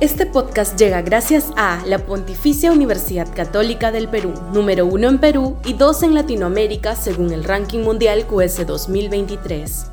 Este podcast llega gracias a la Pontificia Universidad Católica del Perú, número uno en Perú y dos en Latinoamérica según el ranking mundial QS 2023.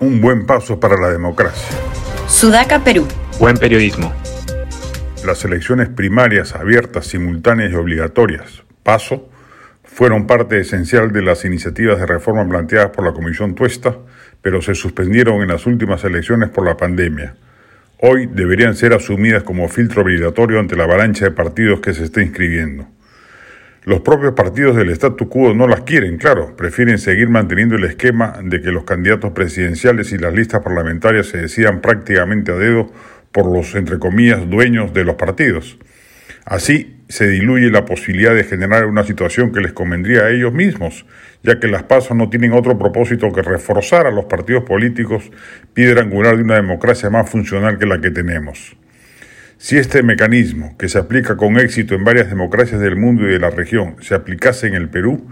Un buen paso para la democracia. Sudaca, Perú. Buen periodismo. Las elecciones primarias abiertas, simultáneas y obligatorias, paso, fueron parte esencial de las iniciativas de reforma planteadas por la Comisión Tuesta, pero se suspendieron en las últimas elecciones por la pandemia. Hoy deberían ser asumidas como filtro obligatorio ante la avalancha de partidos que se está inscribiendo. Los propios partidos del statu quo no las quieren, claro, prefieren seguir manteniendo el esquema de que los candidatos presidenciales y las listas parlamentarias se decidan prácticamente a dedo por los, entre comillas, dueños de los partidos. Así se diluye la posibilidad de generar una situación que les convendría a ellos mismos, ya que las pasos no tienen otro propósito que reforzar a los partidos políticos, piedra angular de una democracia más funcional que la que tenemos. Si este mecanismo, que se aplica con éxito en varias democracias del mundo y de la región, se aplicase en el Perú,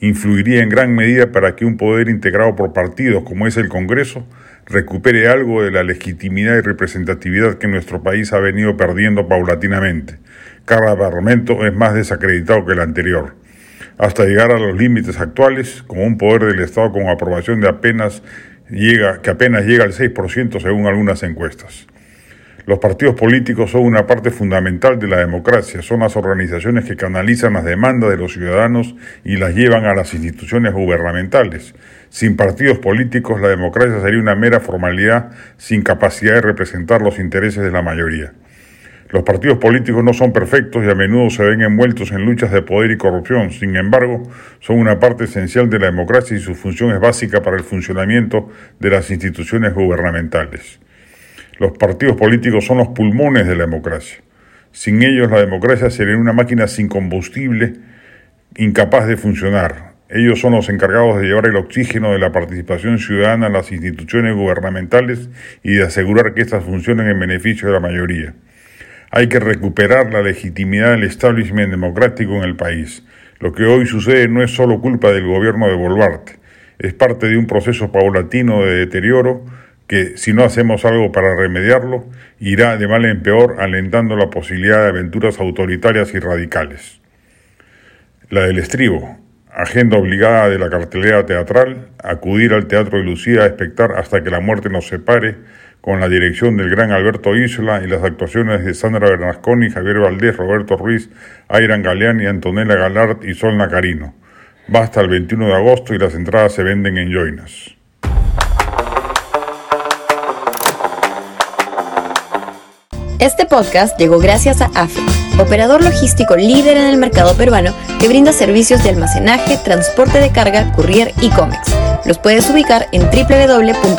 influiría en gran medida para que un poder integrado por partidos como es el Congreso recupere algo de la legitimidad y representatividad que nuestro país ha venido perdiendo paulatinamente. Cada parlamento es más desacreditado que el anterior, hasta llegar a los límites actuales, como un poder del Estado con aprobación de apenas llega, que apenas llega al 6% según algunas encuestas. Los partidos políticos son una parte fundamental de la democracia, son las organizaciones que canalizan las demandas de los ciudadanos y las llevan a las instituciones gubernamentales. Sin partidos políticos, la democracia sería una mera formalidad sin capacidad de representar los intereses de la mayoría. Los partidos políticos no son perfectos y a menudo se ven envueltos en luchas de poder y corrupción. Sin embargo, son una parte esencial de la democracia y su función es básica para el funcionamiento de las instituciones gubernamentales. Los partidos políticos son los pulmones de la democracia. Sin ellos la democracia sería una máquina sin combustible, incapaz de funcionar. Ellos son los encargados de llevar el oxígeno de la participación ciudadana en las instituciones gubernamentales y de asegurar que éstas funcionen en beneficio de la mayoría. Hay que recuperar la legitimidad del establishment democrático en el país. Lo que hoy sucede no es solo culpa del gobierno de Boluarte, es parte de un proceso paulatino de deterioro que si no hacemos algo para remediarlo, irá de mal en peor alentando la posibilidad de aventuras autoritarias y radicales. La del estribo, agenda obligada de la cartelera teatral, acudir al Teatro de Lucía a expectar hasta que la muerte nos separe, con la dirección del gran Alberto Isla y las actuaciones de Sandra Bernasconi, Javier Valdés, Roberto Ruiz, Airan Galeán y Antonella Galard y Sol Nacarino. Basta el 21 de agosto y las entradas se venden en Joinas. Este podcast llegó gracias a AFE, operador logístico líder en el mercado peruano que brinda servicios de almacenaje, transporte de carga, courier y cómics. Los puedes ubicar en www.afe.pe.